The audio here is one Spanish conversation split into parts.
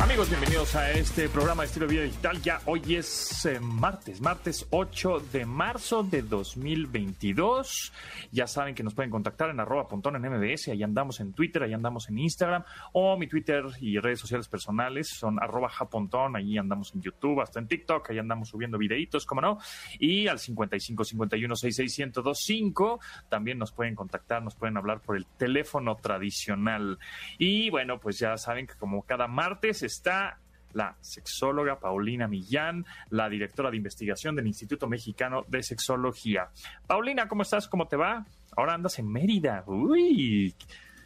Amigos, bienvenidos a este programa de estilo vida digital. Ya hoy es eh, martes, martes 8 de marzo de 2022. Ya saben que nos pueden contactar en arroba pontón en MBS. Ahí andamos en Twitter, ahí andamos en Instagram. O mi Twitter y redes sociales personales son arroba japontón. Ahí andamos en YouTube, hasta en TikTok. Ahí andamos subiendo videitos, como no. Y al 55 51 66 1025 también nos pueden contactar, nos pueden hablar por el teléfono tradicional. Y bueno, pues ya saben que como cada martes está la sexóloga Paulina Millán, la directora de investigación del Instituto Mexicano de Sexología. Paulina, ¿cómo estás? ¿Cómo te va? Ahora andas en Mérida. Uy.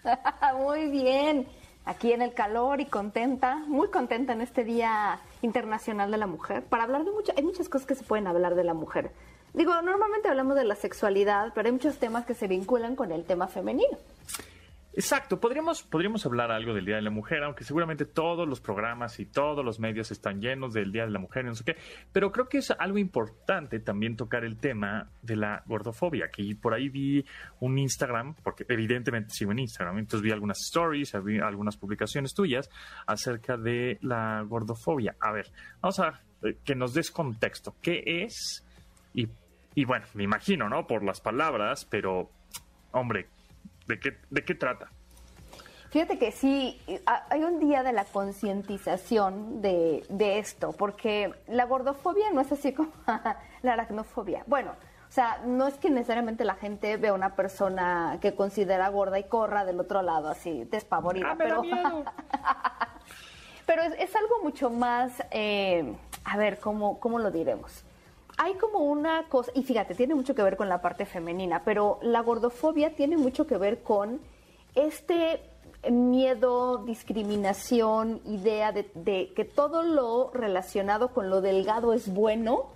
Muy bien. Aquí en el calor y contenta, muy contenta en este Día Internacional de la Mujer, para hablar de muchas, hay muchas cosas que se pueden hablar de la mujer. Digo, normalmente hablamos de la sexualidad, pero hay muchos temas que se vinculan con el tema femenino. Exacto, podríamos, podríamos hablar algo del Día de la Mujer, aunque seguramente todos los programas y todos los medios están llenos del Día de la Mujer y no sé qué, pero creo que es algo importante también tocar el tema de la gordofobia, que por ahí vi un Instagram, porque evidentemente sigo en Instagram, entonces vi algunas stories, vi algunas publicaciones tuyas acerca de la gordofobia. A ver, vamos a eh, que nos des contexto, ¿qué es? Y, y bueno, me imagino, ¿no? Por las palabras, pero, hombre, ¿De qué, ¿De qué trata? Fíjate que sí, hay un día de la concientización de, de, esto, porque la gordofobia no es así como la aracnofobia. Bueno, o sea, no es que necesariamente la gente vea una persona que considera gorda y corra del otro lado, así despavorida, Ah, pero, miedo. pero es, es algo mucho más, eh, a ver, ¿cómo, ¿cómo lo diremos? Hay como una cosa, y fíjate, tiene mucho que ver con la parte femenina, pero la gordofobia tiene mucho que ver con este miedo, discriminación, idea de, que todo lo relacionado con lo delgado es bueno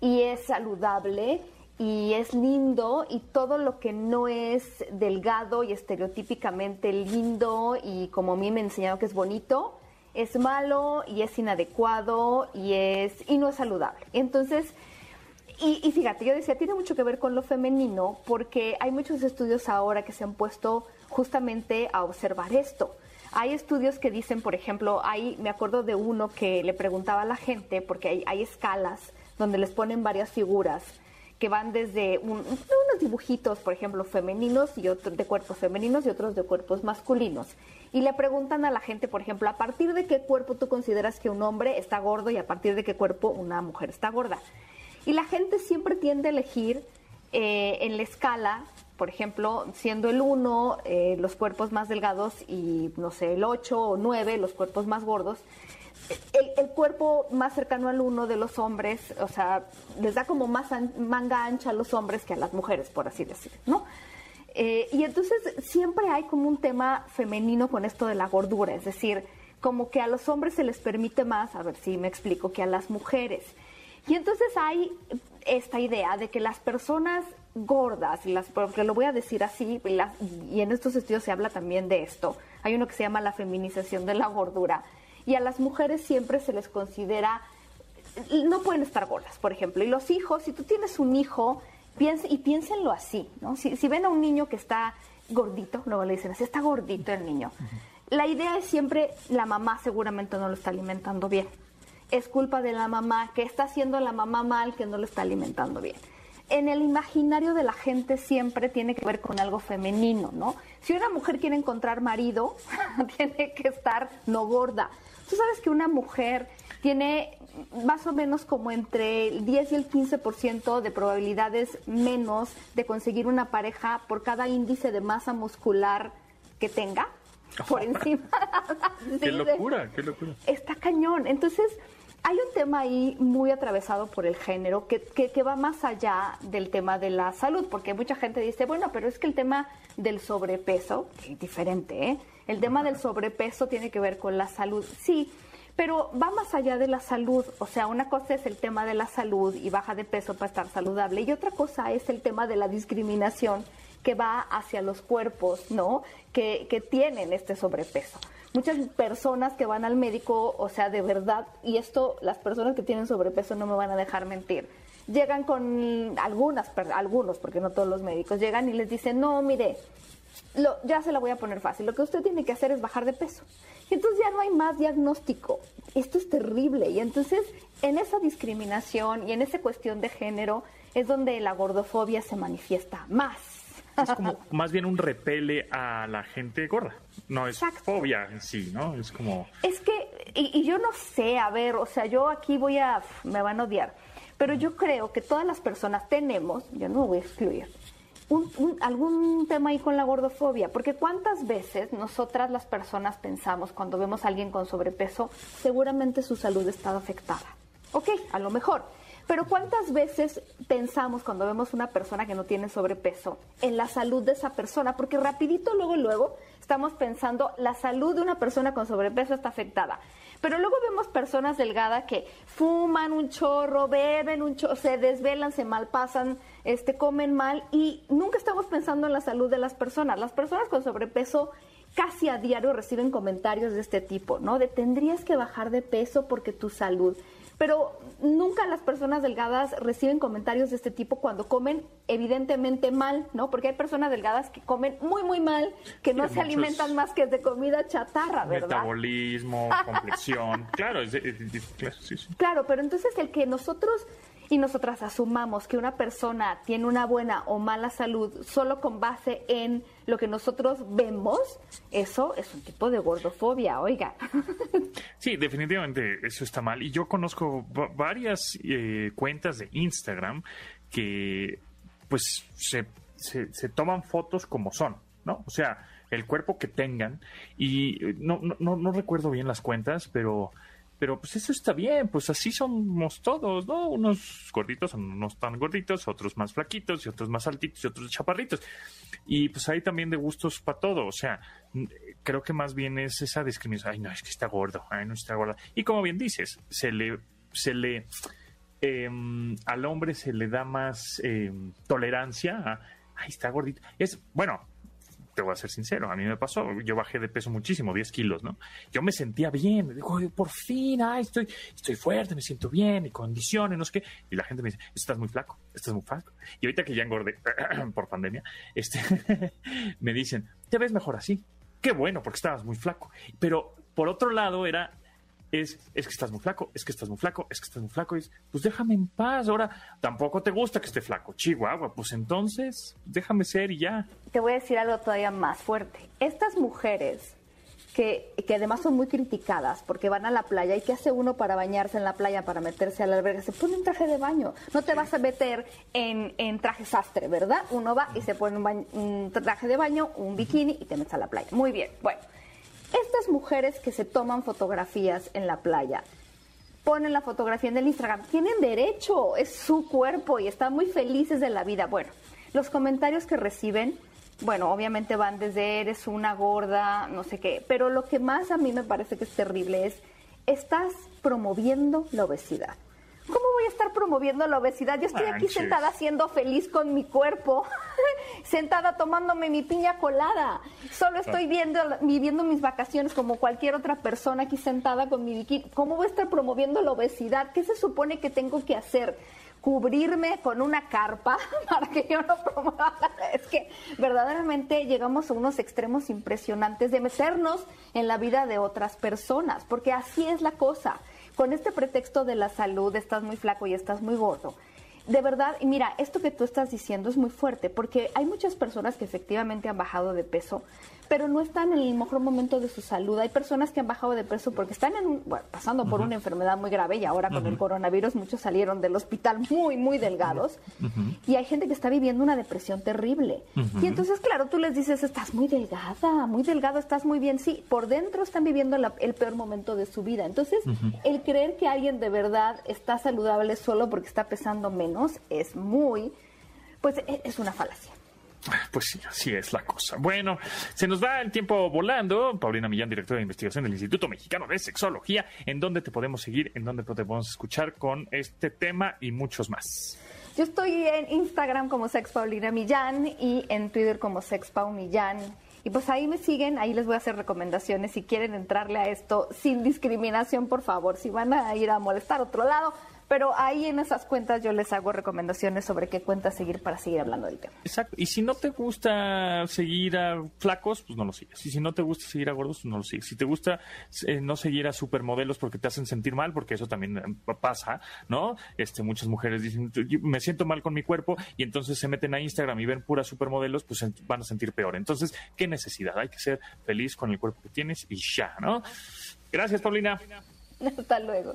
y es saludable y es lindo y todo lo que no es delgado y estereotípicamente lindo y como a mí me enseñaron que es bonito, es malo y es inadecuado y es y no es saludable. Entonces, y, fíjate, yo decía, tiene mucho que ver con lo femenino porque hay muchos estudios ahora que se han puesto justamente a observar esto. Hay estudios que dicen, por ejemplo, hay, me acuerdo de uno que le preguntaba a la gente, porque hay, escalas donde les ponen varias figuras que van desde un, unos dibujitos, por ejemplo, femeninos y otros de cuerpos femeninos y otros de cuerpos masculinos. Y le preguntan a la gente, por ejemplo, a partir de qué cuerpo tú consideras que un hombre está gordo y a partir de qué cuerpo una mujer está gorda. Y la gente siempre tiende a elegir eh, en la escala, por ejemplo, siendo el 1 eh, los cuerpos más delgados y, no sé, el 8 o 9 los cuerpos más gordos. El, cuerpo más cercano al 1 de los hombres, o sea, les da como más an manga ancha a los hombres que a las mujeres, por así decirlo, ¿no? Eh, y entonces siempre hay como un tema femenino con esto de la gordura, es decir, como que a los hombres se les permite más, a ver si me explico, que a las mujeres. Y entonces hay esta idea de que las personas gordas, las, porque lo voy a decir así, y, las, y en estos estudios se habla también de esto, hay uno que se llama la feminización de la gordura, y a las mujeres siempre se les considera, no pueden estar gordas, por ejemplo, y los hijos, si tú tienes un hijo, piensa, y piénsenlo así, ¿no? Si, si ven a un niño que está gordito, luego le dicen así, está gordito el niño. La idea es siempre, la mamá seguramente no lo está alimentando bien es culpa de la mamá, que está haciendo la mamá mal, que no lo está alimentando bien. En el imaginario de la gente siempre tiene que ver con algo femenino, ¿no? Si una mujer quiere encontrar marido, tiene que estar no gorda. Tú sabes que una mujer tiene más o menos como entre el 10 y el 15% de probabilidades menos de conseguir una pareja por cada índice de masa muscular que tenga por encima. qué locura, qué locura. Está cañón. Entonces, hay un tema ahí muy atravesado por el género que, que, que, va más allá del tema de la salud, porque mucha gente dice, bueno, pero es que el tema del sobrepeso, que es diferente, ¿eh? El tema del sobrepeso tiene que ver con la salud, sí, pero va más allá de la salud, o sea, una cosa es el tema de la salud y baja de peso para estar saludable, y otra cosa es el tema de la discriminación que va hacia los cuerpos, ¿no? Que, que tienen este sobrepeso muchas personas que van al médico, o sea, de verdad, y esto las personas que tienen sobrepeso no me van a dejar mentir, llegan con algunas, algunos, porque no todos los médicos llegan y les dicen, no, mire, lo, ya se la voy a poner fácil, lo que usted tiene que hacer es bajar de peso. Y entonces ya no hay más diagnóstico. Esto es terrible. Y entonces en esa discriminación y en esa cuestión de género es donde la gordofobia se manifiesta más. Es como más bien un repele a la gente gorda. No es fobia en sí, ¿no? Es como... Es que, y, y yo no sé, a ver, o sea, yo aquí voy a, me van a odiar, pero yo creo que todas las personas tenemos, yo no me voy a excluir, algún tema ahí con la gordofobia, porque cuántas veces nosotras las personas pensamos cuando vemos a alguien con sobrepeso, seguramente su salud está afectada. Ok, a lo mejor. Pero ¿cuántas veces pensamos cuando vemos una persona que no tiene sobrepeso en la salud de esa persona? Porque rapidito, luego, luego, estamos pensando, la salud de una persona con sobrepeso está afectada. Pero luego vemos personas delgadas que fuman un chorro, beben un chorro, se desvelan, se malpasan, este, comen mal y nunca estamos pensando en la salud de las personas. Las personas con sobrepeso casi a diario reciben comentarios de este tipo, ¿no? De tendrías que bajar de peso porque tu salud pero nunca las personas delgadas reciben comentarios de este tipo cuando comen evidentemente mal, ¿no? Porque hay personas delgadas que comen muy, muy mal, que no se alimentan más que de comida chatarra, ¿verdad? Metabolismo, complexión, claro, claro, sí, sí. claro, pero entonces el que nosotros y nosotras asumamos que una persona tiene una buena o mala salud solo con base en lo que nosotros vemos, eso es un tipo de gordofobia, oiga. Sí, definitivamente eso está mal. Y yo conozco varias eh, cuentas de Instagram que pues se, se, toman fotos como son, ¿no? O sea, el cuerpo que tengan. Y eh, no, no, no recuerdo bien las cuentas, pero pero pues eso está bien, pues así somos todos, ¿no? Unos gorditos, unos tan gorditos, otros más flaquitos y otros más altitos y otros chaparritos. Y pues hay también de gustos para todo, o sea, creo que más bien es esa discriminación, ay no, es que está gordo, ay no está gorda. Y como bien dices, se le, se le, em, al hombre se le da más em, tolerancia a, ay está gordito. Es, bueno, te voy a ser sincero, a mí me pasó, yo bajé de peso muchísimo, 10 kilos, ¿no? Yo me sentía bien, me dijo, por fin, ay, estoy, estoy fuerte, me siento bien, mi condiciones, no sé qué. Y la gente me dice, estás muy flaco, estás muy flaco. Y ahorita que ya engordé por pandemia, este, me dicen, te ves mejor así. Qué bueno, porque estabas muy flaco. Pero por otro lado era, es, es que estás muy flaco, es que estás muy flaco, es que estás muy flaco. Y pues déjame en paz, ahora tampoco te gusta que esté flaco, chihuahua, pues entonces déjame ser y ya. Te voy a decir algo todavía más fuerte. Estas mujeres que, que, además son muy criticadas porque van a la playa y ¿qué hace uno para bañarse en la playa, para meterse a la alberga? Se pone un traje de baño. No te vas a meter en, en traje sastre, ¿verdad? Uno va y se pone un, un, traje de baño, un bikini y te metes a la playa. Muy bien. Bueno, estas mujeres que se toman fotografías en la playa, ponen la fotografía en el Instagram, tienen derecho, es su cuerpo y están muy felices de la vida. Bueno, los comentarios que reciben, bueno, obviamente van desde eres una gorda, no sé qué, pero lo que más a mí me parece que es terrible es, estás promoviendo la obesidad. ¿Cómo voy a estar promoviendo la obesidad? Yo estoy aquí sentada siendo feliz con mi cuerpo, sentada tomándome mi piña colada. Solo estoy viendo, viviendo mis vacaciones como cualquier otra persona aquí sentada con mi bikini. ¿Cómo voy a estar promoviendo la obesidad? ¿Qué se supone que tengo que hacer? cubrirme con una carpa para que yo no promueva. Es que verdaderamente llegamos a unos extremos impresionantes de meternos en la vida de otras personas, porque así es la cosa con este pretexto de la salud, estás muy flaco y estás muy gordo. De verdad, mira, esto que tú estás diciendo es muy fuerte, porque hay muchas personas que efectivamente han bajado de peso, pero no están en el mejor momento de su salud. Hay personas que han bajado de peso porque están en pasando por una enfermedad muy grave y ahora con el coronavirus muchos salieron del hospital muy, muy delgados. Y hay gente que está viviendo una depresión terrible. Y entonces, claro, tú les dices, estás muy delgada, muy delgado, estás muy bien. Sí, por dentro están viviendo el peor momento de su vida. Entonces, el creer que alguien de verdad está saludable solo porque está pesando menos es muy, pues e, es una falacia. Pues sí, así es la cosa. Bueno, se nos va el tiempo volando. Paulina Millán, directora de investigación del Instituto Mexicano de Sexología. ¿En dónde te podemos seguir? ¿En dónde te podemos escuchar con este tema y muchos más? Yo estoy en Instagram como Sex Paulina Millán y en Twitter como Sex Millán. Y pues ahí me siguen, ahí les voy a hacer recomendaciones si quieren entrarle a esto sin discriminación, por favor. Si van a ir a molestar otro lado, Pero ahí en esas cuentas yo les hago recomendaciones sobre qué cuentas seguir para seguir hablando del tema. Exacto. Y si no te gusta seguir a flacos, pues no lo sigues. Y si no te gusta seguir a gordos, pues no lo sigues. Si te gusta eh, no seguir a supermodelos porque te hacen sentir mal, porque eso también eh, pasa, ¿no? Este, muchas mujeres dicen, me siento mal con mi cuerpo y entonces se meten a Instagram y ven puras supermodelos, pues van a sentir peor. Entonces, ¿qué necesidad? Hay que ser feliz con el cuerpo que tienes y ya, ¿no? Gracias, Paulina. Hasta luego.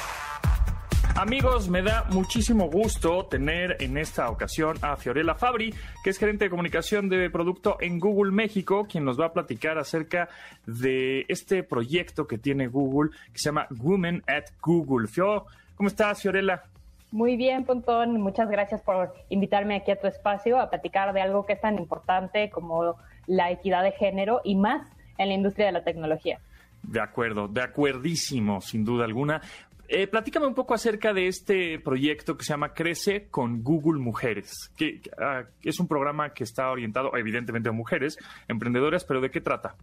Amigos, me da muchísimo gusto tener en esta ocasión a Fiorella Fabri, que es gerente de comunicación de producto en Google México, quien nos va a platicar acerca de este proyecto que tiene Google, que se llama Women at Google. Fio, ¿cómo estás, Fiorella? Muy bien, Pontón. Muchas gracias por invitarme aquí a tu espacio a platicar de algo que es tan importante como la equidad de género y más en la industria de la tecnología. De acuerdo, de acuerdísimo, sin duda alguna. Eh, platícame un poco acerca de este proyecto que se llama Crece con Google Mujeres, que ah, es un programa que está orientado evidentemente a mujeres emprendedoras, pero ¿de qué trata?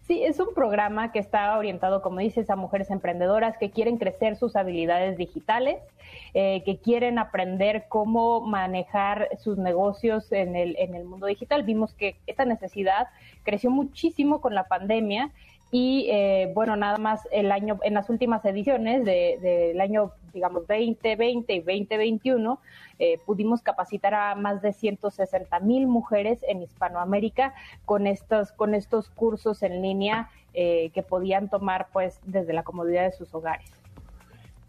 Sí, es un programa que está orientado, como dices, a mujeres emprendedoras que quieren crecer sus habilidades digitales, eh, que quieren aprender cómo manejar sus negocios en el, en el mundo digital. Vimos que esta necesidad creció muchísimo con la pandemia y eh, bueno, nada más el año, en las últimas ediciones del de, año, digamos, 2020 y 2021, eh, pudimos capacitar a más de 160 mil mujeres en Hispanoamérica con estos, con estos cursos en línea eh, que podían tomar pues desde la comodidad de sus hogares.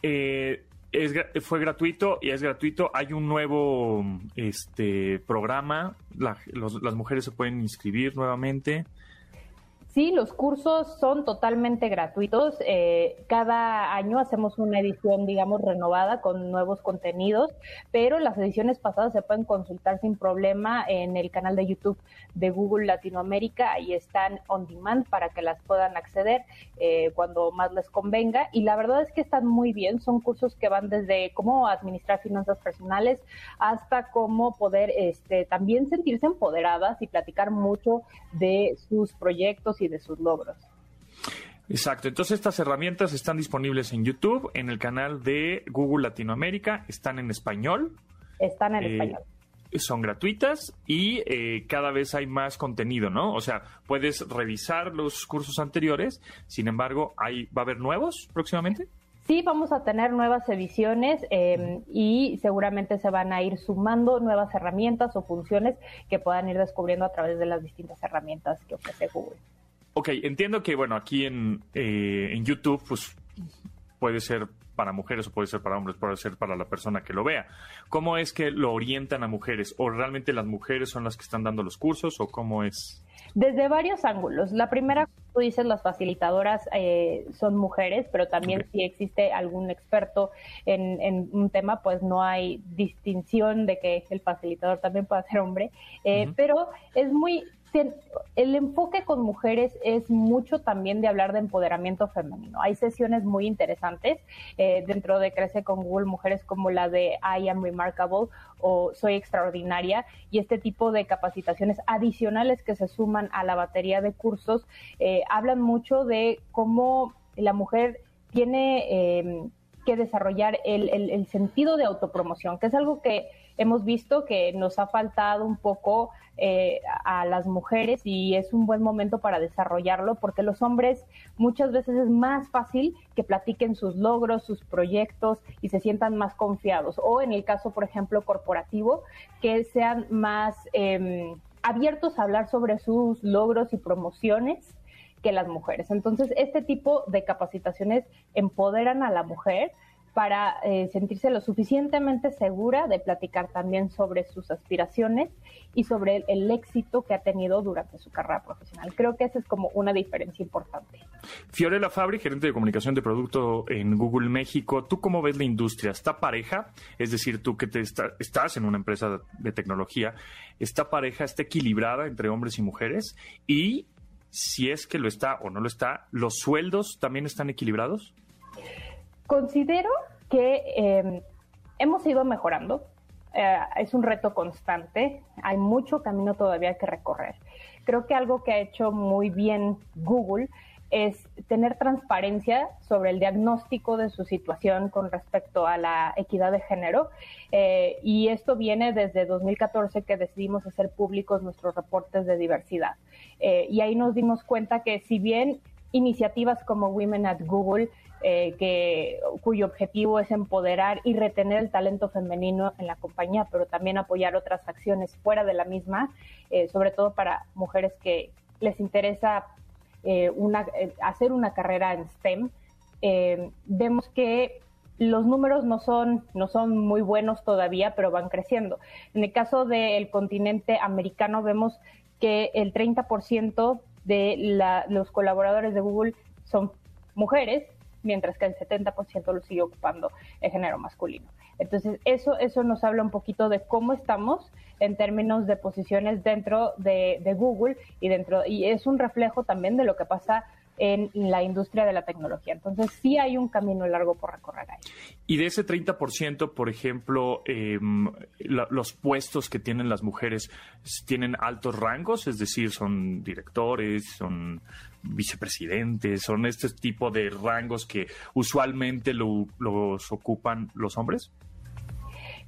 Eh, es, fue gratuito y es gratuito. Hay un nuevo este programa. La, los, las mujeres se pueden inscribir nuevamente. Sí, los cursos son totalmente gratuitos. Eh, cada año hacemos una edición, digamos, renovada con nuevos contenidos, pero las ediciones pasadas se pueden consultar sin problema en el canal de YouTube de Google Latinoamérica y están on demand para que las puedan acceder eh, cuando más les convenga. Y la verdad es que están muy bien. Son cursos que van desde cómo administrar finanzas personales hasta cómo poder este, también sentirse empoderadas y platicar mucho de sus proyectos de sus logros. Exacto, entonces estas herramientas están disponibles en YouTube, en el canal de Google Latinoamérica, están en español. Están en eh, español. Son gratuitas y eh, cada vez hay más contenido, ¿no? O sea, puedes revisar los cursos anteriores, sin embargo, hay, ¿va a haber nuevos próximamente? Sí, vamos a tener nuevas ediciones em, y seguramente se van a ir sumando nuevas herramientas o funciones que puedan ir descubriendo a través de las distintas herramientas que ofrece Google. Ok, entiendo que, bueno, aquí en, eh, en YouTube, pues puede ser para mujeres o puede ser para hombres, puede ser para la persona que lo vea. ¿Cómo es que lo orientan a mujeres? ¿O realmente las mujeres son las que están dando los cursos o cómo es? Desde varios ángulos. La primera, tú dices, las facilitadoras eh, son mujeres, pero también si existe algún experto en, en, un tema, pues no hay distinción de que el facilitador también pueda ser hombre. Eh, Pero es muy el enfoque con mujeres es mucho también de hablar de empoderamiento femenino. Hay sesiones muy interesantes eh, dentro de Crece con Google Mujeres como la de I am remarkable o Soy extraordinaria y este tipo de capacitaciones adicionales que se suman a la batería de cursos eh, hablan mucho de cómo la mujer tiene em, que desarrollar el sentido de autopromoción, que es algo que hemos visto que nos ha faltado un poco eh, a las mujeres y es un buen momento para desarrollarlo porque los hombres muchas veces es más fácil que platiquen sus logros, sus proyectos y se sientan más confiados. O en el caso, por ejemplo, corporativo, que sean más eh, abiertos a hablar sobre sus logros y promociones que las mujeres. Entonces, este tipo de capacitaciones empoderan a la mujer para eh, sentirse lo suficientemente segura de platicar también sobre sus aspiraciones y sobre el, éxito que ha tenido durante su carrera profesional. Creo que esa es como una diferencia importante. Fiorella Fabri, gerente de comunicación de producto en Google México, ¿tú cómo ves la industria? ¿Está pareja? Es decir, tú que te estás en una empresa de tecnología, ¿está pareja, está equilibrada entre hombres y mujeres? Y si es que lo está o no lo está, ¿los sueldos también están equilibrados? Considero que em, hemos ido mejorando. Eh, es un reto constante. Hay mucho camino todavía que recorrer. Creo que algo que ha hecho muy bien Google es tener transparencia sobre el diagnóstico de su situación con respecto a la equidad de género. Eh, y esto viene desde 2014 que decidimos hacer públicos nuestros reportes de diversidad. Eh, y ahí nos dimos cuenta que si bien iniciativas como Women at Google eh, que, cuyo objetivo es empoderar y retener el talento femenino en la compañía, pero también apoyar otras acciones fuera de la misma, eh, sobre todo para mujeres que les interesa eh, una, hacer una carrera en STEM. vemos que los números no son, no son muy buenos todavía, pero van creciendo. En el caso del continente americano, vemos que el 30% de la, los colaboradores de Google son mujeres mientras que el 70% lo sigue ocupando el género masculino. Entonces, eso, eso nos habla un poquito de cómo estamos en términos de posiciones dentro de, Google y dentro y es un reflejo también de lo que pasa en la industria de la tecnología. Entonces sí hay un camino largo por recorrer ahí. Y de ese 30%, por ejemplo, em, los puestos que tienen las mujeres tienen altos rangos, es decir, son directores, son vicepresidentes, son este tipo de rangos que usualmente los ocupan los hombres?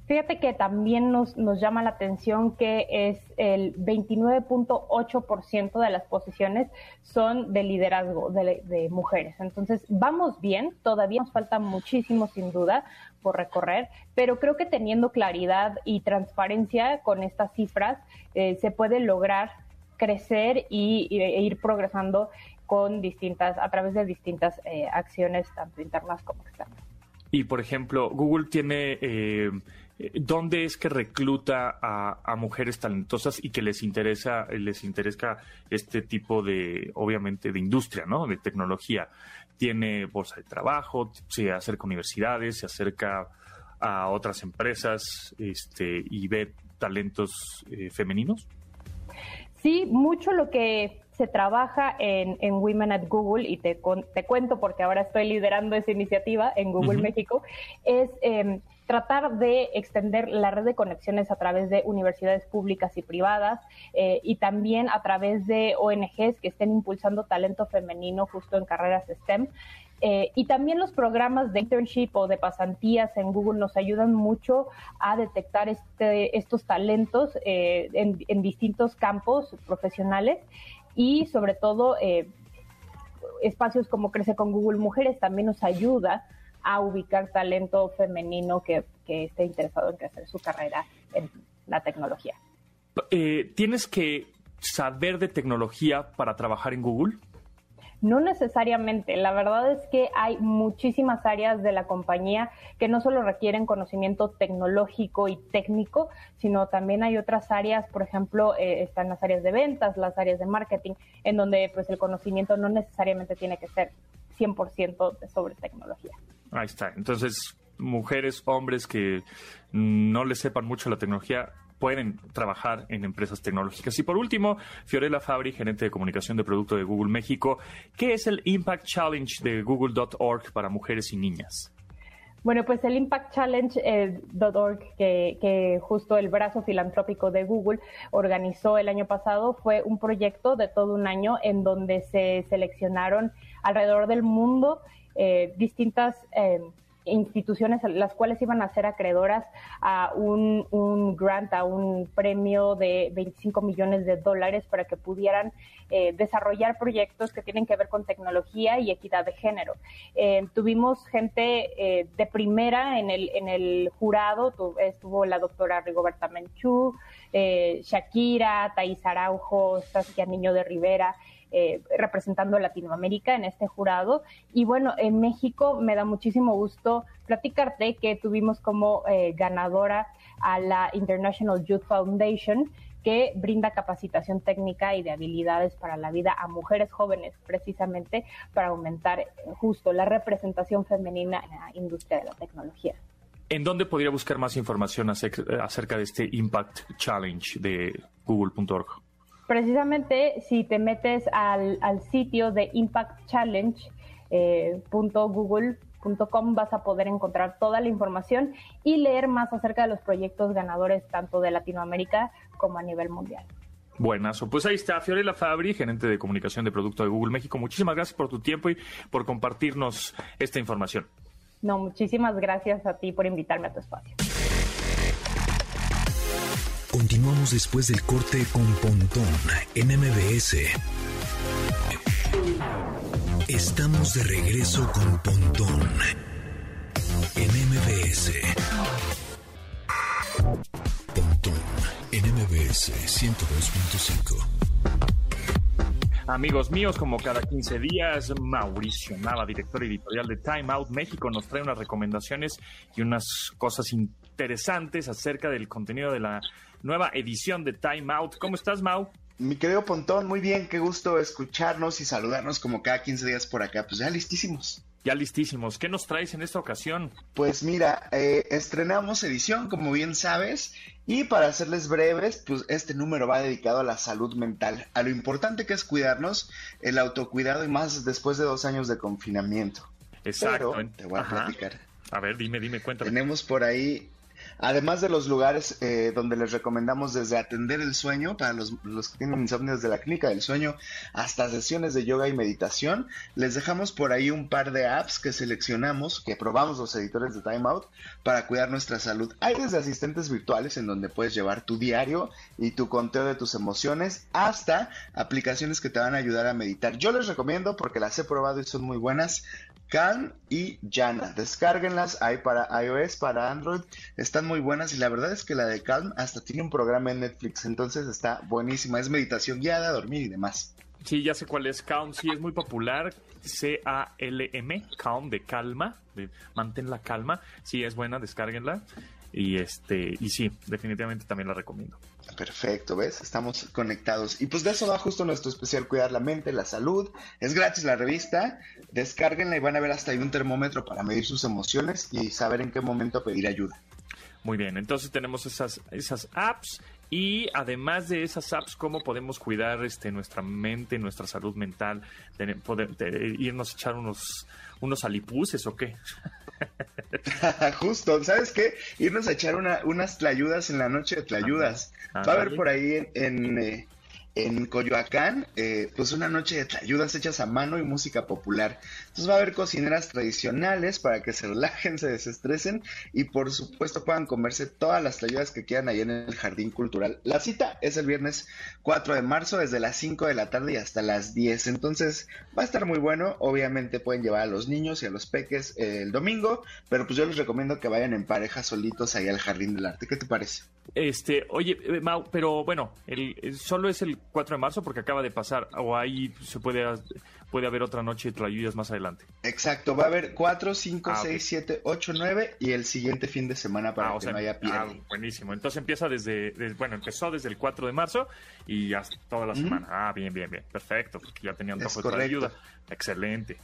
Fíjate que también nos, nos llama la atención que es el 29.8% de las posiciones son de liderazgo de, de, mujeres. Entonces, vamos bien, todavía nos falta muchísimo sin duda por recorrer, pero creo que teniendo claridad y transparencia con estas cifras, eh, se puede lograr crecer y, e ir progresando con distintas, a través de distintas eh, acciones, tanto internas como externas. Y por ejemplo, Google tiene eh, ¿Dónde es que recluta a, mujeres talentosas y que les interesa, les interesa este tipo de, obviamente, de industria, ¿no? De tecnología. Tiene bolsa de trabajo, se acerca a universidades, se acerca a otras empresas, este, y ve talentos eh, femeninos. Sí, mucho lo que se trabaja en, Women at Google, y te, te, cuento porque ahora estoy liderando esa iniciativa en Google México, es em, tratar de extender la red de conexiones a través de universidades públicas y privadas eh, y también a través de ONGs que estén impulsando talento femenino justo en carreras STEM. Eh, y también los programas de internship o de pasantías en Google nos ayudan mucho a detectar este, estos talentos eh, en, distintos campos profesionales y sobre todo espacios como Crece con Google Mujeres también nos ayuda a ubicar talento femenino que, esté interesado en crecer su carrera en la tecnología. Eh, ¿Tienes que saber de tecnología para trabajar en Google? No necesariamente. La verdad es que hay muchísimas áreas de la compañía que no solo requieren conocimiento tecnológico y técnico, sino también hay otras áreas, por ejemplo, eh, están las áreas de ventas, las áreas de marketing, en donde pues el conocimiento no necesariamente tiene que ser 100% sobre tecnología. Ahí está. Entonces, mujeres, hombres que no les sepan mucho la tecnología pueden trabajar en empresas tecnológicas. Y por último, Fiorella Fabri, gerente de comunicación de producto de Google México, ¿qué es el Impact Challenge de google.org para mujeres y niñas? Bueno, pues el Impact Challenge.org, eh, que, justo el brazo filantrópico de Google organizó el año pasado, fue un proyecto de todo un año en donde se seleccionaron alrededor del mundo eh, distintas eh, instituciones las cuales iban a ser acreedoras a un, grant, a un premio de 25 millones de dólares para que pudieran eh, desarrollar proyectos que tienen que ver con tecnología y equidad de género. tuvimos gente de primera en el, en el jurado, estuvo la doctora Rigoberta Menchú, Shakira, Thais Araujo, Saskia Niño de Rivera, eh, representando Latinoamérica en este jurado. Y bueno, en México me da muchísimo gusto platicarte que tuvimos como eh, ganadora a la International Youth Foundation, que brinda capacitación técnica y de habilidades para la vida a mujeres jóvenes, precisamente para aumentar eh, justo la representación femenina en la industria de la tecnología. ¿En dónde podría buscar más información acerca de este Impact Challenge de google.org? Precisamente si te metes al, sitio de impactchallenge.google.com eh, vas a poder encontrar toda la información y leer más acerca de los proyectos ganadores tanto de Latinoamérica como a nivel mundial. Buenazo. Pues ahí está Fiorella Fabri, gerente de comunicación de producto de Google México. Muchísimas gracias por tu tiempo y por compartirnos esta información. No, muchísimas gracias a ti por invitarme a tu espacio. Continuamos después del corte con Pontón en MBS. Estamos de regreso con Pontón en MBS. Pontón en MBS 102.5. Amigos míos, como cada 15 días, Mauricio Nava, director editorial de Time Out México, nos trae unas recomendaciones y unas cosas interesantes acerca del contenido de la nueva edición de Time Out. ¿Cómo estás, Mau? Mi querido Pontón, muy bien, qué gusto escucharnos y saludarnos como cada 15 días por acá. Pues ya listísimos. Ya listísimos. ¿Qué nos traes en esta ocasión? Pues mira, eh, estrenamos edición, como bien sabes, y para hacerles breves, pues este número va dedicado a la salud mental, a lo importante que es cuidarnos, el autocuidado y más después de dos años de confinamiento. Exacto. te voy a platicar. A ver, dime, dime, cuéntame. Tenemos por ahí Además de los lugares eh, donde les recomendamos desde atender el sueño para los, que tienen insomnio desde la clínica del sueño hasta sesiones de yoga y meditación, les dejamos por ahí un par de apps que seleccionamos, que probamos los editores de Time Out para cuidar nuestra salud. Hay desde asistentes virtuales en donde puedes llevar tu diario y tu conteo de tus emociones hasta aplicaciones que te van a ayudar a meditar. Yo les recomiendo porque las he probado y son muy buenas. Calm y Jana. Descárguenlas, hay para iOS, para Android, están muy buenas y la verdad es que la de Calm hasta tiene un programa en Netflix, entonces está buenísima, es meditación guiada, dormir y demás. Sí, ya sé cuál es Calm, sí, es muy popular, C-A-L-M, Calm, de calma, de mantén la calma, sí, es buena, descárguenla y este, y sí, definitivamente también la recomiendo. Perfecto, ¿ves? Estamos conectados. Y pues de eso va justo nuestro especial Cuidar la Mente, la Salud. Es gratis la revista. Descárguenla y van a ver hasta ahí un termómetro para medir sus emociones y saber en qué momento pedir ayuda. Muy bien, entonces tenemos esas, esas apps y además de esas apps, ¿cómo podemos cuidar este, nuestra mente, nuestra salud mental? poder, ¿Irnos a echar unos, unos alipuses o qué? Justo, ¿sabes qué? Irnos a echar una, unas tlayudas en la noche de tlayudas. Va a haber por ahí en, eh, en Coyoacán, eh, pues una noche de ayudas hechas a mano y música popular. Entonces va a haber cocineras tradicionales para que se relajen, se desestresen y por supuesto puedan comerse todas las ayudas que quieran ahí en el Jardín Cultural. La cita es el viernes 4 de marzo desde las 5 de la tarde y hasta las 10. Entonces va a estar muy bueno. Obviamente pueden llevar a los niños y a los peques eh, el domingo, pero pues yo les recomiendo que vayan en pareja solitos ahí al Jardín del Arte. ¿Qué te parece? Este, oye, eh, Mau, pero bueno, el, solo es el 4 de marzo porque acaba de pasar, o ahí se puede, puede haber otra noche de lluvias más adelante. Exacto, va a haber 4, 5, 6, 7, 8, 9 y el siguiente fin de semana para ah, que no haya pierde. Ah, buenísimo, entonces empieza desde, bueno, empezó desde el 4 de marzo y hasta toda la semana. Ah, bien, bien, bien, perfecto, porque ya tenían un de ayuda. Excelente.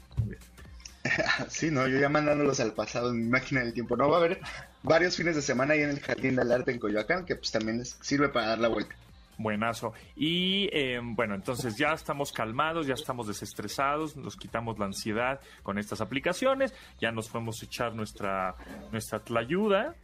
Sí, no, yo ya mandándolos al pasado en mi máquina del tiempo. No, va a haber varios fines de semana ahí en el Jardín del Arte en Coyoacán, que pues también sirve para dar la vuelta. Buenazo. Y eh, bueno, entonces ya estamos calmados, ya estamos desestresados, nos quitamos la ansiedad con estas aplicaciones, ya nos podemos echar nuestra, nuestra tlayuda,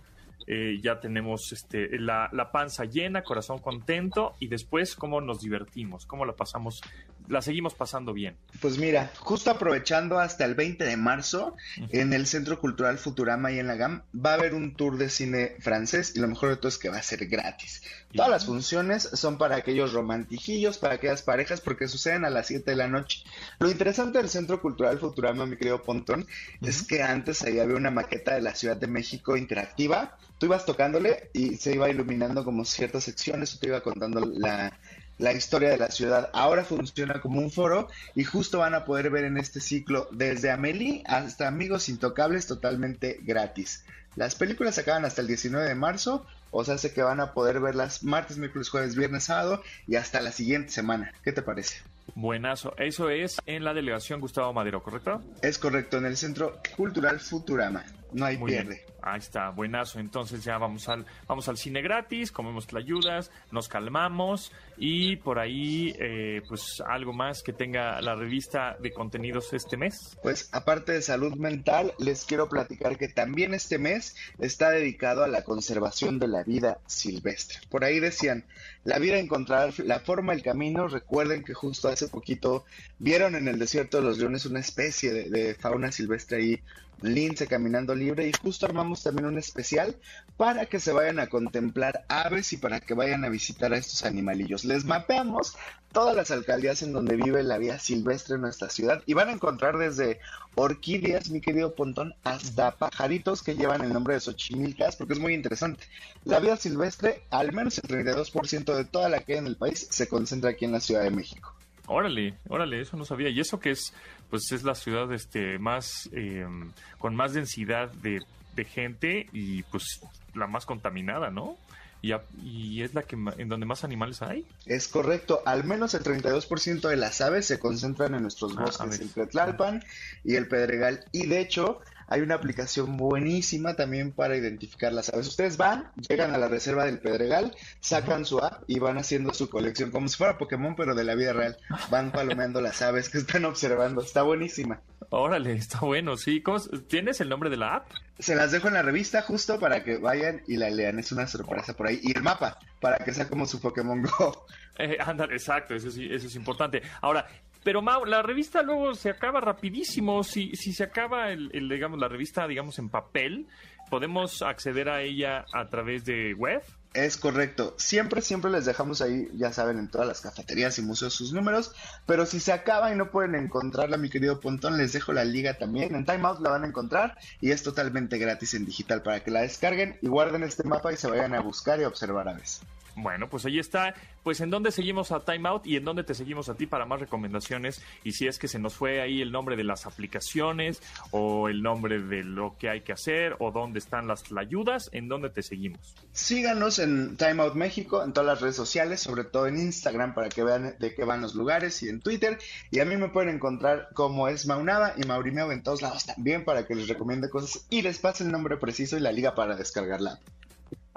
eh, ya tenemos este, la, la, panza llena, corazón contento y después cómo nos divertimos, cómo la pasamos la seguimos pasando bien. Pues mira, justo aprovechando hasta el 20 de marzo, en el Centro Cultural Futurama y en la GAM, va a haber un tour de cine francés y lo mejor de todo es que va a ser gratis. Todas las funciones son para aquellos romantijillos, para aquellas parejas, porque suceden a las 7 de la noche. Lo interesante del Centro Cultural Futurama, mi querido Pontón, es que antes ahí había una maqueta de la Ciudad de México interactiva. Tú ibas tocándole y se iba iluminando como ciertas secciones, o te iba contando la la historia de la ciudad. Ahora funciona como un foro y justo van a poder ver en este ciclo desde Amelie hasta Amigos Intocables totalmente gratis. Las películas acaban hasta el 19 de marzo, O sea, sé que van a poder verlas martes, miércoles, jueves, viernes, sábado y hasta la siguiente semana. ¿Qué te parece? Buenazo. Eso es en la delegación Gustavo Madero, ¿correcto? Es correcto, en el Centro Cultural Futurama. No hay pierde. Ahí está, buenazo. Entonces ya vamos al, vamos al cine gratis, comemos ayudas, nos calmamos y por ahí, eh, pues algo más que tenga la revista de contenidos este mes. Pues aparte de salud mental, les quiero platicar que también este mes está dedicado a la conservación de la vida silvestre. Por ahí decían, la vida encontrar la forma, el camino. Recuerden que justo hace poquito vieron en el desierto de los leones una especie de, de fauna silvestre ahí lince caminando libre y justo armamos también un especial para que se vayan a contemplar aves y para que vayan a visitar a estos animalillos. Les mapeamos todas las alcaldías en donde vive la vida silvestre en nuestra ciudad y van a encontrar desde orquídeas, mi querido Pontón, hasta pajaritos que llevan el nombre de Xochimilcas, porque es muy interesante. La vida silvestre, al menos el 32% de toda la que hay en el país, se concentra aquí en la Ciudad de México. Órale, órale, eso no sabía. Y eso que es, pues es la ciudad este más em, con más densidad de, gente y pues la más contaminada, ¿no? Y, y, es la que en donde más animales hay. Es correcto, al menos el 32% de las aves se concentran en nuestros ah, bosques, el Tlalpan y el Pedregal. Y de hecho, hay una aplicación buenísima también para identificar las aves. Ustedes van, llegan a la reserva del Pedregal, sacan su app y van haciendo su colección como si fuera Pokémon, pero de la vida real. Van palomeando las aves que están observando. Está buenísima. Órale, está bueno, sí. ¿Tienes el nombre de la app? Se las dejo en la revista justo para que vayan y la lean. Es una sorpresa por ahí. Y el mapa, para que sea como su Pokémon Go. Eh, exacto, eso sí, eso es importante. Ahora, pero Mau, la revista luego se acaba rapidísimo. Si, si se acaba el, digamos, la revista, digamos, en papel, ¿podemos acceder a ella a través de web? Es correcto. Siempre, siempre les dejamos ahí, ya saben, en todas las cafeterías y museos sus números. Pero si se acaba y no pueden encontrarla, mi querido Pontón, les dejo la liga también. En Time Out la van a encontrar y es totalmente gratis en digital para que la descarguen y guarden este mapa y se vayan a buscar y observar a veces. Bueno, pues ahí está. Pues en dónde seguimos a Time Out y en dónde te seguimos a ti para más recomendaciones. Y si es que se nos fue ahí el nombre de las aplicaciones o el nombre de lo que hay que hacer o dónde están las ayudas, en dónde te seguimos. Síganos en Time Out México, en todas las redes sociales, sobre todo en Instagram para que vean de qué van los lugares y en Twitter. Y a mí me pueden encontrar como es Maunaba y Maurimeo en todos lados también para que les recomiende cosas y les pase el nombre preciso y la liga para descargarla.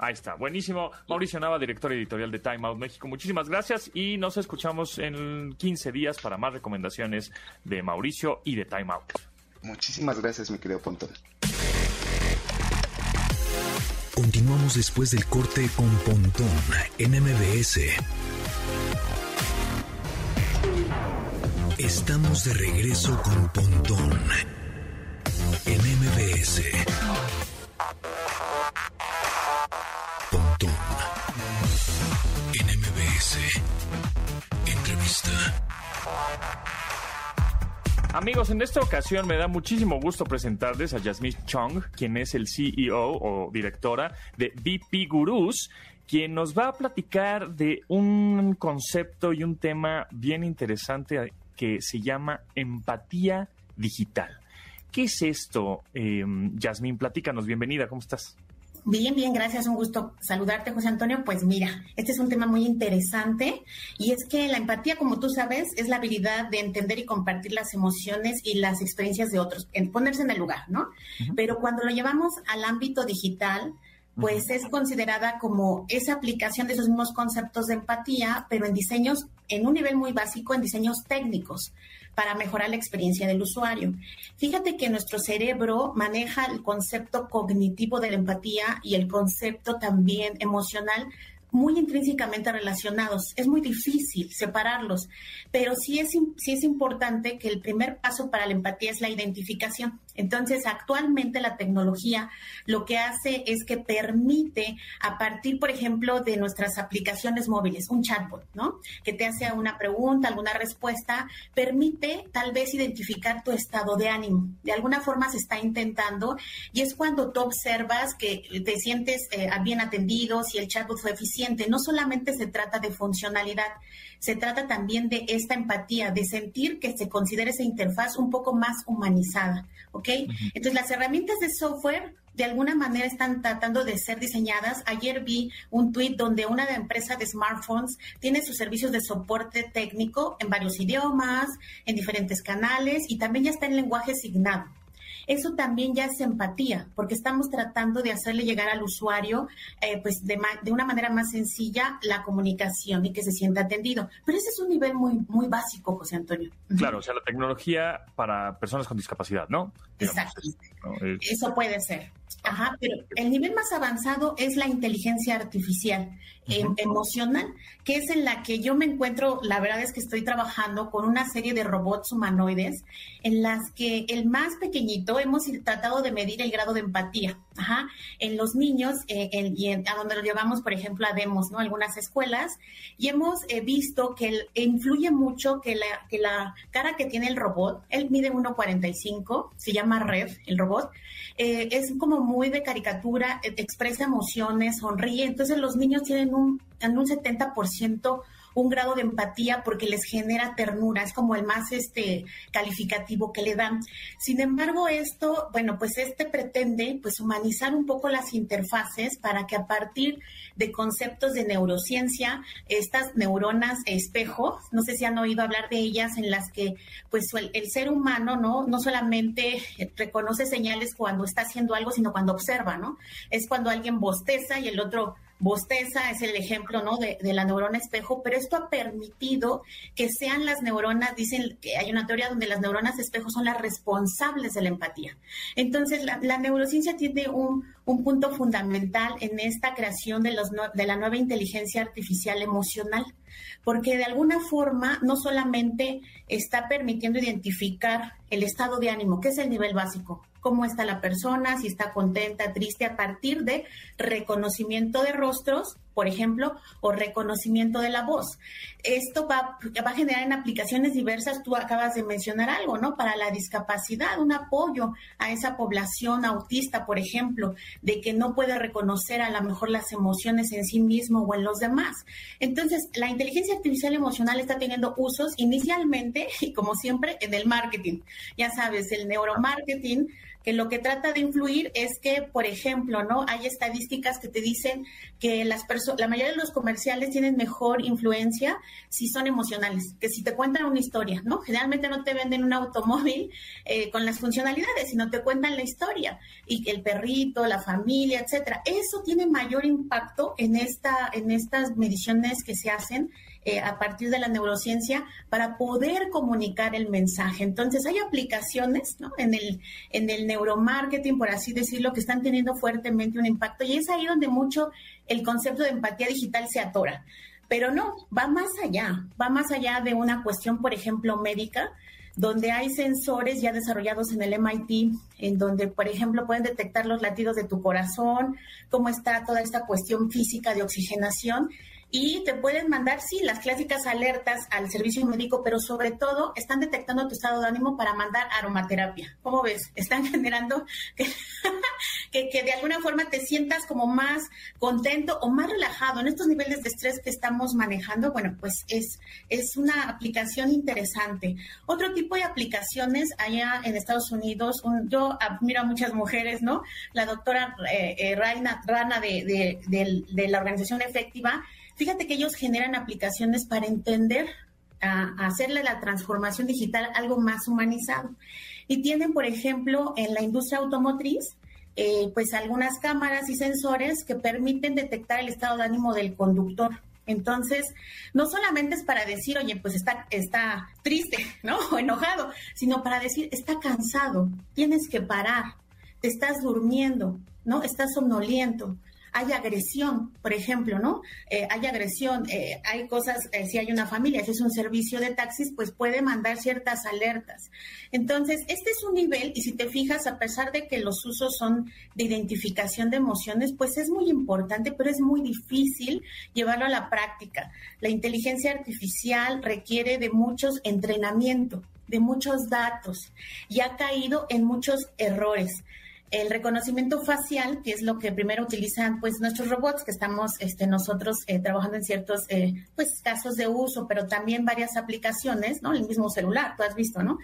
Ahí está, buenísimo. Mauricio Nava, director editorial de Time Out México. Muchísimas gracias y nos escuchamos en 15 días para más recomendaciones de Mauricio y de Time Out. Muchísimas gracias, mi querido Pontón. Continuamos después del corte con Pontón en MBS. Estamos de regreso con Pontón en MBS. Amigos, en esta ocasión me da muchísimo gusto presentarles a Jasmine Chong, quien es el CEO o directora de VP Gurus, quien nos va a platicar de un concepto y un tema bien interesante que se llama empatía digital. ¿Qué es esto, eh? Platícanos, bienvenida, ¿cómo estás? Bien, bien, gracias. Un gusto saludarte, José Antonio. Pues mira, este es un tema muy interesante y es que la empatía, como tú sabes, es la habilidad de entender y compartir las emociones y las experiencias de otros, en ponerse en el lugar, ¿no? Pero cuando lo llevamos al ámbito digital, pues es considerada como esa aplicación de esos mismos conceptos de empatía, pero en diseños, en un nivel muy básico, en diseños técnicos para mejorar la experiencia del usuario. Fíjate que nuestro cerebro maneja el concepto cognitivo de la empatía y el concepto también emocional muy intrínsecamente relacionados. Es muy difícil separarlos, pero sí es, sí es importante que el primer paso para la empatía es la identificación. Entonces, actualmente la tecnología lo que hace es que permite, a partir, por ejemplo, de nuestras aplicaciones móviles, un chatbot, ¿no? Que te hace una pregunta, alguna respuesta, permite tal vez identificar tu estado de ánimo. De alguna forma se está intentando y es cuando tú observas que te sientes eh, bien atendido, si el chatbot fue eficiente. No solamente se trata de funcionalidad, se trata también de esta empatía, de sentir que se considera esa interfaz un poco más humanizada. ¿ok? Entonces las herramientas de software de alguna manera están tratando de ser diseñadas. Ayer vi un tweet donde una empresa de smartphones tiene sus servicios de soporte técnico en varios idiomas, en diferentes canales y también ya está en lenguaje signado. Eso también ya es empatía, porque estamos tratando de hacerle llegar al usuario, eh, pues de, de, una manera más sencilla, la comunicación y que se sienta atendido. Pero ese es un nivel muy, muy básico, José Antonio. Claro, o sea, la tecnología para personas con discapacidad, ¿no? Exacto. Eso puede ser. Ajá, pero el nivel más avanzado es la inteligencia artificial em, emocional, que es en la que yo me encuentro, la verdad es que estoy trabajando con una serie de robots humanoides en las que el más pequeñito hemos tratado de medir el grado de empatía. Ajá, en los niños, eh, y a donde lo llevamos, por ejemplo, a Demos, ¿no? Algunas escuelas, y hemos eh, visto que influye mucho que la, que la cara que tiene el robot, él mide 1,45, se llama Red, el robot, eh, es como muy de caricatura, expresa emociones, sonríe, entonces los niños tienen un, en un 70% un grado de empatía porque les genera ternura, es como el más este calificativo que le dan. Sin embargo, esto, bueno, pues este pretende pues humanizar un poco las interfaces para que a partir de conceptos de neurociencia, estas neuronas espejo, no sé si han oído hablar de ellas en las que pues el, el ser humano, ¿no? No solamente reconoce señales cuando está haciendo algo, sino cuando observa, ¿no? Es cuando alguien bosteza y el otro bosteza es el ejemplo ¿no? de, la neurona espejo, pero esto ha permitido que sean las neuronas, dicen que hay una teoría donde las neuronas espejo son las responsables de la empatía. Entonces, la, neurociencia tiene un, punto fundamental en esta creación de, de la nueva inteligencia artificial emocional, porque de alguna forma no solamente está permitiendo identificar el estado de ánimo, que es el nivel básico, cómo está la persona, si está contenta, triste, a partir de reconocimiento de rostros, por ejemplo, o reconocimiento de la voz. Esto va, va, a generar en aplicaciones diversas, tú acabas de mencionar algo, ¿no? Para la discapacidad, un apoyo a esa población autista, por ejemplo, de que no puede reconocer a lo mejor las emociones en sí mismo o en los demás. Entonces, la inteligencia artificial emocional está teniendo usos inicialmente, y como siempre, en el marketing. Ya sabes, el neuromarketing que lo que trata de influir es que, por ejemplo, ¿no? Hay estadísticas que te dicen que las la mayoría de los comerciales tienen mejor influencia si son emocionales, que si te cuentan una historia, ¿no? Generalmente no te venden un automóvil eh, con las funcionalidades, sino te cuentan la historia y el perrito, la familia, etcétera. Eso tiene mayor impacto en esta, en estas mediciones que se hacen eh, a partir de la neurociencia para poder comunicar el mensaje. Entonces, hay aplicaciones ¿no? en, el, en el neuromarketing, por así decirlo, que están teniendo fuertemente un impacto y es ahí donde mucho el concepto de empatía digital se atora. Pero no, va más allá, va más allá de una cuestión, por ejemplo, médica, donde hay sensores ya desarrollados en el MIT, en donde, por ejemplo, pueden detectar los latidos de tu corazón, cómo está toda esta cuestión física de oxigenación, y te pueden mandar, sí, las clásicas alertas al servicio médico, pero sobre todo están detectando tu estado de ánimo para mandar aromaterapia. ¿Cómo ves? Están generando que, que, de alguna forma te sientas como más contento o más relajado en estos niveles de estrés que estamos manejando. Bueno, pues es, es una aplicación interesante. Otro tipo de aplicaciones allá en Estados Unidos, yo admiro a muchas mujeres, ¿no? La doctora eh, eh Rana de, de la organización efectiva Fíjate que ellos generan aplicaciones para entender, a, hacerle la transformación digital algo más humanizado. Y tienen, por ejemplo, en la industria automotriz, eh, pues algunas cámaras y sensores que permiten detectar el estado de ánimo del conductor. Entonces, no solamente es para decir, oye, pues está, está triste, ¿no? O enojado, sino para decir, está cansado, tienes que parar, te estás durmiendo, ¿no? Estás somnoliento, hay agresión, por ejemplo, ¿no? Eh, hay agresión, eh, hay cosas, eh, si hay una familia, si es un servicio de taxis, pues puede mandar ciertas alertas. Entonces, este es un nivel, y si te fijas, a pesar de que los usos son de identificación de emociones, pues es muy importante, pero es muy difícil llevarlo a la práctica. La inteligencia artificial requiere de muchos entrenamiento, de muchos datos, y ha caído en muchos errores el reconocimiento facial, que es lo que primero utilizan pues nuestros robots, que estamos este, nosotros eh, trabajando en ciertos eh, pues casos de uso, pero también varias aplicaciones, ¿no? El mismo celular, tú has visto, ¿no?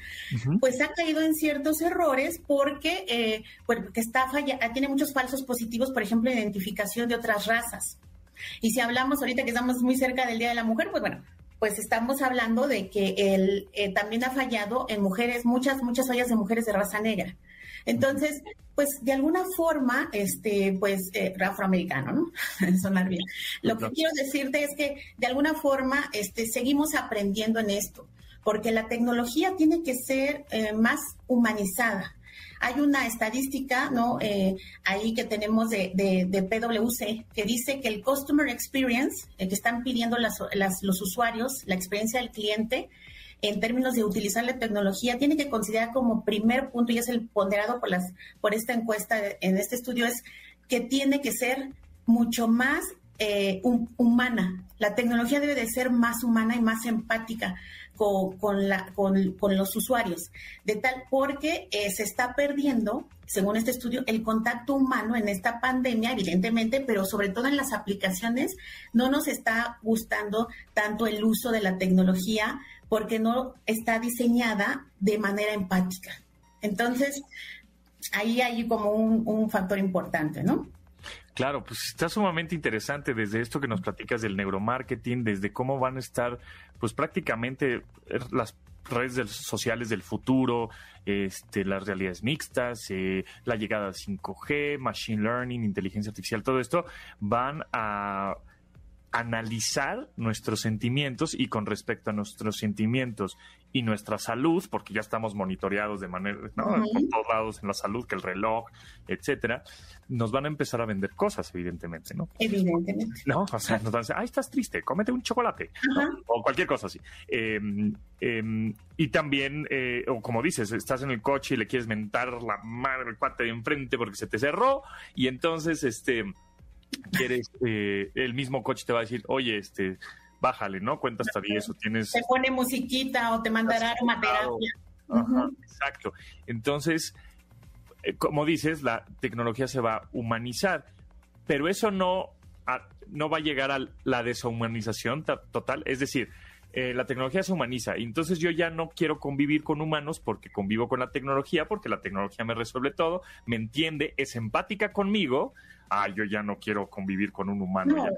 Pues ha caído en ciertos errores porque, eh, porque está falla, tiene muchos falsos positivos, por ejemplo, identificación de otras razas. Y si hablamos ahorita que estamos muy cerca del Día de la Mujer, pues bueno, pues estamos hablando de que él también ha fallado en mujeres, muchas, muchas fallas de mujeres de raza negra. Entonces, pues de alguna forma, este, pues eh, afroamericano, ¿no? Sonar bien. Lo que quiero decirte es que de alguna forma, este, seguimos aprendiendo en esto, porque la tecnología tiene que ser eh, más humanizada. Hay una estadística, ¿no? Eh, ahí que tenemos de, de, PwC que dice que el customer experience, el que están pidiendo las, los usuarios, la experiencia del cliente, en términos de utilizar la tecnología, tiene que considerar como primer punto, y es el ponderado por, las, por esta encuesta en este estudio, es que tiene que ser mucho más eh, humana. La tecnología debe de ser más humana y más empática con, la, con, los usuarios, de tal porque eh, se está perdiendo, según este estudio, el contacto humano en esta pandemia, evidentemente, pero sobre todo en las aplicaciones, no nos está gustando tanto el uso de la tecnología porque no está diseñada de manera empática. Entonces, ahí hay como un, factor importante, ¿no? Claro, pues está sumamente interesante desde esto que nos platicas del neuromarketing, desde cómo van a estar, pues prácticamente eh, las redes sociales del futuro, este, las realidades mixtas, eh, la llegada de 5G, machine learning, inteligencia artificial, todo esto van a analizar nuestros sentimientos y con respecto a nuestros sentimientos y nuestra salud, porque ya estamos monitoreados de manera, ¿no? Por todos lados en la salud, que el reloj, etcétera, nos van a empezar a vender cosas, evidentemente, ¿no? Evidentemente. No, o sea, nos van a decir, ay, estás triste, cómete un chocolate, o cualquier cosa así. Em, em, y también, eh, o como dices, estás en el coche y le quieres mentar la madre el cuate de enfrente porque se te cerró, y entonces, este quieres, eh, el mismo coche te va a decir, oye, este, bájale, ¿no? Cuenta hasta 10 o tienes... Te pone musiquita o te mandará aromaterapia. Ajá, exacto. Entonces, eh, como dices, la tecnología se va a humanizar, pero eso no, no va a llegar a la deshumanización total. Es decir, eh, la tecnología se humaniza y entonces yo ya no quiero convivir con humanos porque convivo con la tecnología, porque la tecnología me resuelve todo, me entiende, es empática conmigo, ah, yo ya no quiero convivir con un humano, ya,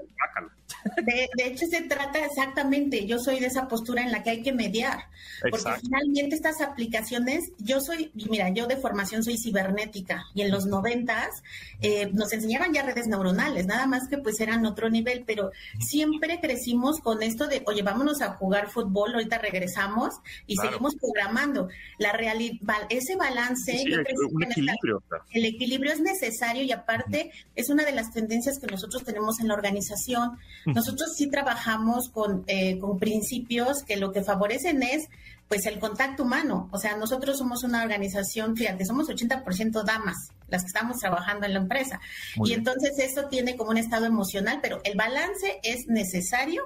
de, de, hecho, se trata exactamente, yo soy de esa postura en la que hay que mediar, porque finalmente estas aplicaciones, yo soy, mira, yo de formación soy cibernética y en los noventas eh, nos enseñaban ya redes neuronales, nada más que pues eran otro nivel, pero siempre crecimos con esto de, oye, vámonos a jugar fútbol, ahorita regresamos y seguimos programando. La realidad, ese balance, el equilibrio es necesario y aparte es una de las tendencias que nosotros tenemos en la organización nosotros sí trabajamos con, eh, con principios que lo que favorecen es pues el contacto humano. O sea, nosotros somos una organización, fíjate, somos 80% damas las que estamos trabajando en la empresa. y entonces eso tiene como un estado emocional, pero el balance es necesario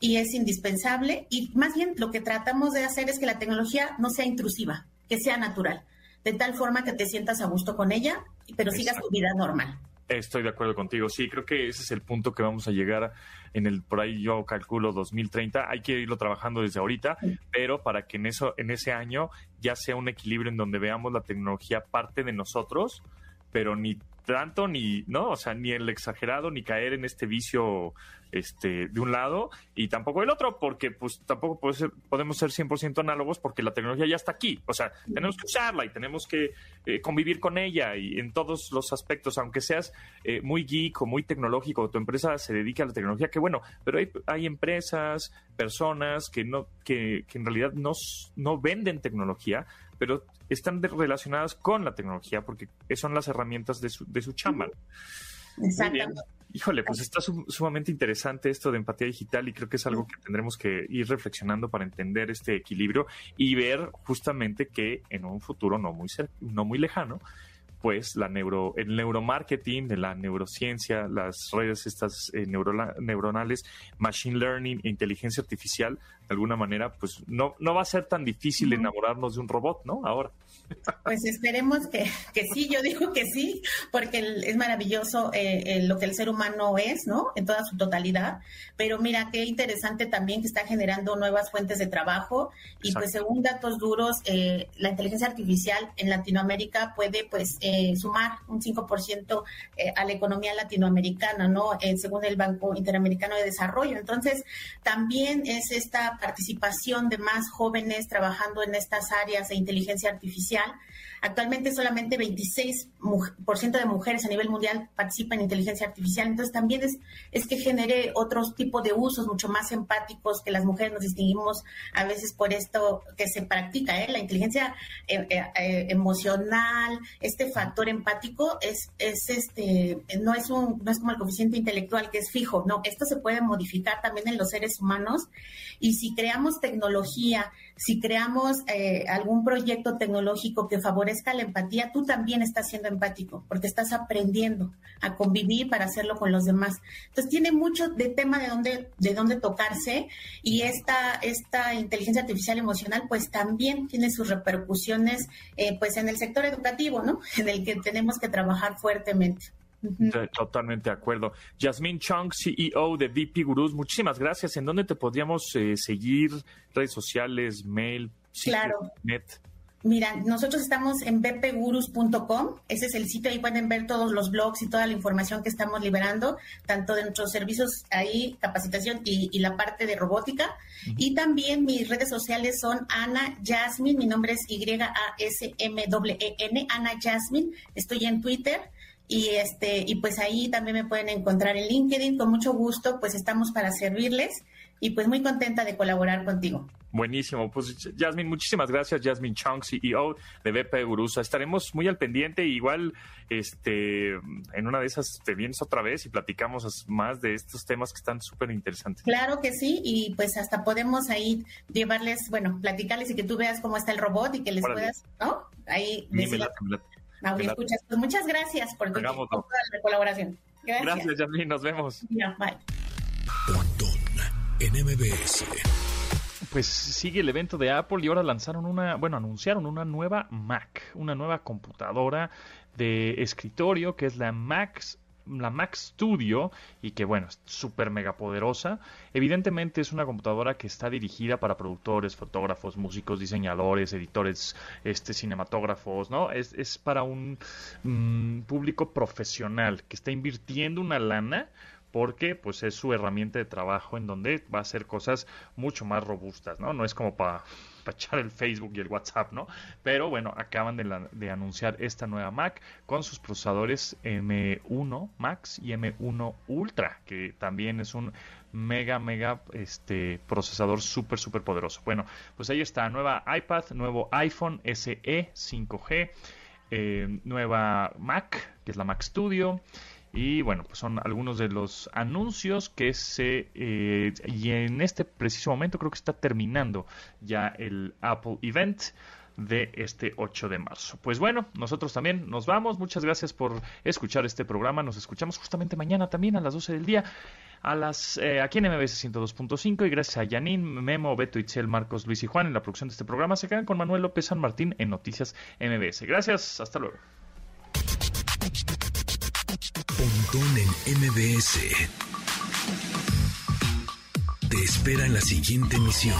y es indispensable. Y más bien lo que tratamos de hacer es que la tecnología no sea intrusiva, que sea natural, de tal forma que te sientas a gusto con ella, pero sigas tu vida normal. Estoy de acuerdo contigo. Sí, creo que ese es el punto que vamos a llegar en el por ahí yo calculo 2030. Hay que irlo trabajando desde ahorita, pero para que en eso en ese año ya sea un equilibrio en donde veamos la tecnología parte de nosotros, pero ni tanto ni, ¿no? O sea, ni el exagerado ni caer en este vicio este, de un lado y tampoco del otro, porque pues tampoco podemos ser 100% análogos porque la tecnología ya está aquí. O sea, tenemos que usarla y tenemos que eh, convivir con ella y en todos los aspectos, aunque seas eh, muy geek o muy tecnológico, tu empresa se dedica a la tecnología, que bueno, pero hay, hay empresas, personas que no, que, que en realidad no, no venden tecnología, pero están relacionadas con la tecnología porque son las herramientas de su, de su chamba. Exactamente. Híjole, pues está sumamente interesante esto de empatía digital y creo que es algo que tendremos que ir reflexionando para entender este equilibrio y ver justamente que en un futuro no muy, no muy lejano pues la neuro, el neuromarketing, de la neurociencia, las redes estas eh, neuronales, machine learning e inteligencia artificial, de alguna manera, pues no, no va a ser tan difícil enamorarnos de un robot, ¿no? Ahora. Pues esperemos que, que sí, yo digo que sí, porque es maravilloso eh, lo que el ser humano es, ¿no? En toda su totalidad. Pero mira, qué interesante también que está generando nuevas fuentes de trabajo y pues según datos duros, eh, la inteligencia artificial en Latinoamérica puede pues eh, sumar un 5% a la economía latinoamericana, ¿no? según el Banco Interamericano de Desarrollo. Entonces, también es esta participación de más jóvenes trabajando en estas áreas de inteligencia artificial Actualmente solamente 26% de mujeres a nivel mundial participan en inteligencia artificial, entonces también es, es que genere otro tipo de usos mucho más empáticos que las mujeres nos distinguimos a veces por esto que se practica, ¿eh? la inteligencia eh, eh, emocional, este factor empático es, es este, no es un, no es como el coeficiente intelectual que es fijo, no, esto se puede modificar también en los seres humanos y si creamos tecnología, si creamos algún proyecto tecnológico que favorezca la empatía, tú también estás siendo empático, porque estás aprendiendo a convivir para hacerlo con los demás. Entonces tiene mucho de tema de dónde, de dónde tocarse y esta, esta inteligencia artificial emocional pues también tiene sus repercusiones eh, pues en el sector educativo, ¿no? En el que tenemos que trabajar fuertemente. Totalmente de acuerdo. Jasmine Chung, CEO de VP Gurus, muchísimas gracias. ¿En dónde te podríamos eh, seguir? Redes sociales, mail, claro. net. Mira, nosotros estamos en bpgurus.com, ese es el sitio, ahí pueden ver todos los blogs y toda la información que estamos liberando, tanto de nuestros servicios ahí, capacitación y, la parte de robótica. Y también mis redes sociales son Ana Jasmine, mi nombre es Y-A-S-M-E-N, Ana Jasmine, estoy en Twitter y este y pues ahí también me pueden encontrar en LinkedIn con mucho gusto pues estamos para servirles y pues muy contenta de colaborar contigo. Buenísimo. Pues, Jasmine, muchísimas gracias. Jasmine Chung, CEO de BP Urusa. Estaremos muy al pendiente. Igual, este, en una de esas te vienes otra vez y platicamos más de estos temas que están súper interesantes. Claro que sí. Y pues hasta podemos ahí llevarles, bueno, platicarles y que tú veas cómo está el robot y que les puedas, ¿no? Ahí escuchas. Pues muchas gracias por, tu, la colaboración. Gracias. Gracias, Jasmine. Nos vemos. Ya, bye. Pues sigue el evento de Apple y ahora lanzaron una, bueno, anunciaron una nueva Mac, una nueva computadora de escritorio que es la Max la Mac Studio y que bueno, es súper mega poderosa. Evidentemente es una computadora que está dirigida para productores, fotógrafos, músicos, diseñadores, editores, este, cinematógrafos, ¿no? Es, es para un mm, público profesional que está invirtiendo una lana porque pues es su herramienta de trabajo en donde va a hacer cosas mucho más robustas, ¿no? No es como para echar el Facebook y el WhatsApp, ¿no? Pero bueno, acaban de, de, anunciar esta nueva Mac con sus procesadores M1 Max y M1 Ultra, que también es un mega, mega este, procesador súper, súper poderoso. Bueno, pues ahí está, nueva iPad, nuevo iPhone SE 5G, eh, nueva Mac, que es la Mac Studio. Y bueno, pues son algunos de los anuncios que se... Eh, y en este preciso momento creo que está terminando ya el Apple Event de este 8 de marzo. Pues bueno, nosotros también nos vamos. Muchas gracias por escuchar este programa. Nos escuchamos justamente mañana también a las 12 del día. A las, eh, aquí en MBS 102.5 y gracias a Janine, Memo, Beto, Itzel, Marcos, Luis y Juan en la producción de este programa. Se quedan con Manuel López San Martín en Noticias MBS. Gracias, hasta luego. Pontón en MBS. Te espera en la siguiente emisión.